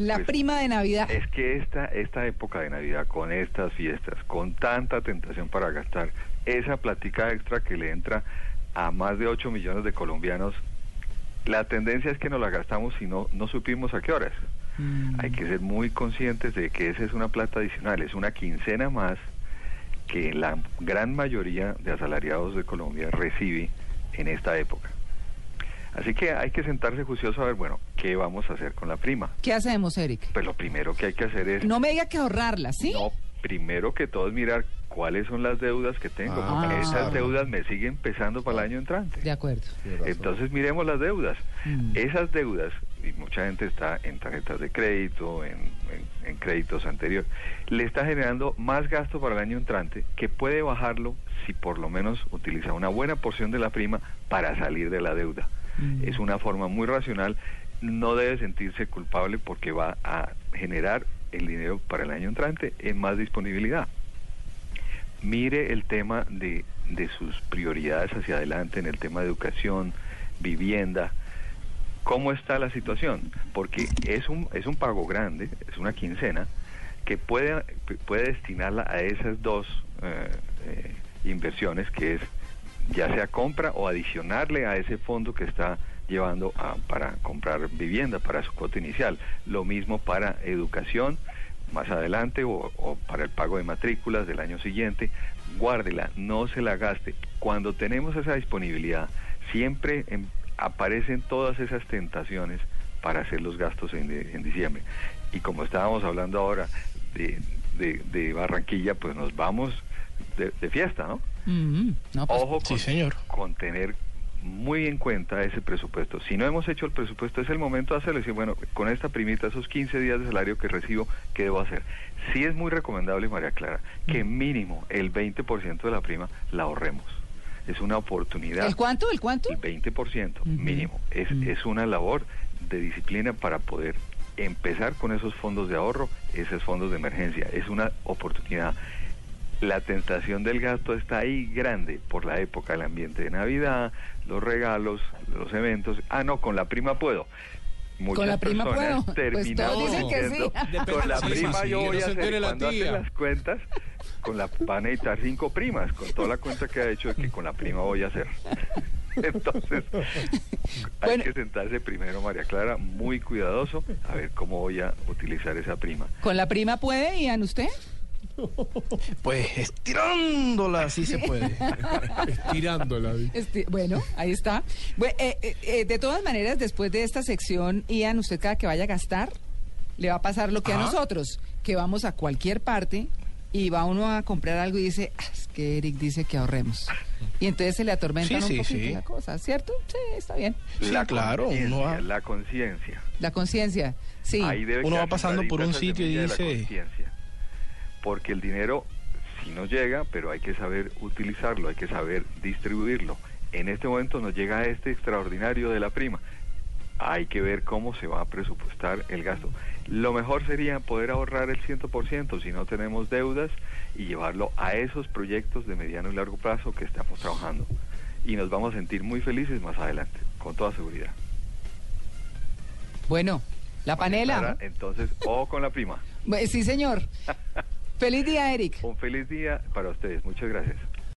La Pues, prima de Navidad. Es que esta, esta época de Navidad, con estas fiestas, con tanta tentación para gastar, esa platica extra que le entra a más de 8 millones de colombianos, la tendencia es que nos la gastamos y no, no supimos a qué horas. Mm. Hay que ser muy conscientes de que esa es una plata adicional, es una quincena más que la gran mayoría de asalariados de Colombia recibe en esta época. Así que hay que sentarse juicioso a ver, bueno, ¿qué vamos a hacer con la prima? ¿Qué hacemos, Eric? Pues lo primero que hay que hacer es... No me diga que ahorrarla, ¿sí? No, primero que todo es mirar cuáles son las deudas que tengo, Ah, porque esas claro. deudas me siguen pesando para el año entrante. De acuerdo. Entonces miremos las deudas. Mm. Esas deudas, y mucha gente está en tarjetas de crédito, en, en- en créditos anteriores, le está generando más gasto para el año entrante que puede bajarlo si por lo menos utiliza una buena porción de la prima para salir de la deuda. Mm. Es una forma muy racional, no debe sentirse culpable porque va a generar el dinero para el año entrante en más disponibilidad. Mire el tema de, de sus prioridades hacia adelante en el tema de educación, vivienda, cómo está la situación, porque es un, es un pago grande, es una quincena, que puede, puede destinarla a esas dos eh, eh, inversiones, que es ya sea compra o adicionarle a ese fondo que está llevando a- para comprar vivienda, para su cuota inicial. Lo mismo para educación, más adelante o, o para el pago de matrículas del año siguiente, guárdela, no se la gaste. Cuando tenemos esa disponibilidad, siempre em- aparecen todas esas tentaciones para hacer los gastos en, de- en diciembre. Y como estábamos hablando ahora de, de- de Barranquilla, pues nos vamos de, de fiesta, ¿no? Mm, no, pues, Ojo Sí, señor. con tener muy en cuenta ese presupuesto. Si no hemos hecho el presupuesto, es el momento de hacerlo. y Decir, bueno, con esta primita, esos 15 días de salario que recibo, ¿qué debo hacer? Sí es muy recomendable, María Clara, que Mm. mínimo el 20% de la prima la ahorremos. Es una oportunidad. ¿El cuánto? ¿El cuánto? El 20% Ujú. mínimo. Es, Mm. es una labor de disciplina para poder empezar con esos fondos de ahorro, esos fondos de emergencia. Es una oportunidad. La tentación del gasto está ahí grande por la época, el ambiente de Navidad, los regalos, los eventos. Ah, no, con la prima puedo. Muchas Con la prima personas puedo. Pues todos dicen que sí. Con la prima yo voy a hacer. cuando hacen tía. las cuentas, con la van a necesitar cinco primas, con toda la cuenta que ha hecho de que con la prima voy a hacer. Entonces, hay Bueno. que sentarse primero, María Clara, muy cuidadoso, a ver cómo voy a utilizar esa prima. ¿Con la prima puede, Ian, usted? Pues estirándola, sí se puede. Estirándola. bueno, ahí está. Eh, eh, eh, de todas maneras, después de esta sección, Ian, usted cada que vaya a gastar, le va a pasar lo que a nosotros, que vamos a cualquier parte y va uno a comprar algo y dice, "Ah, es que Eric dice que ahorremos. Y entonces se le atormentan Sí, un sí, poquito sí. la cosa, ¿cierto? Sí, está bien. Sí, claro, uno conciencia, va- La conciencia. La conciencia, sí. Ahí debe Uno va pasando por un sitio y la dice- conciencia. Porque el dinero sí nos llega, pero hay que saber utilizarlo, hay que saber distribuirlo. En este momento nos llega este extraordinario de la prima. Hay que ver cómo se va a presupuestar el gasto. Lo mejor sería poder ahorrar el 100% si no tenemos deudas y llevarlo a esos proyectos de mediano y largo plazo que estamos trabajando. Y nos vamos a sentir muy felices más adelante, con toda seguridad. Bueno, la panela. Clara, Entonces, o con la prima. Sí, señor. Feliz día, Eric. Un feliz día para ustedes. Muchas gracias.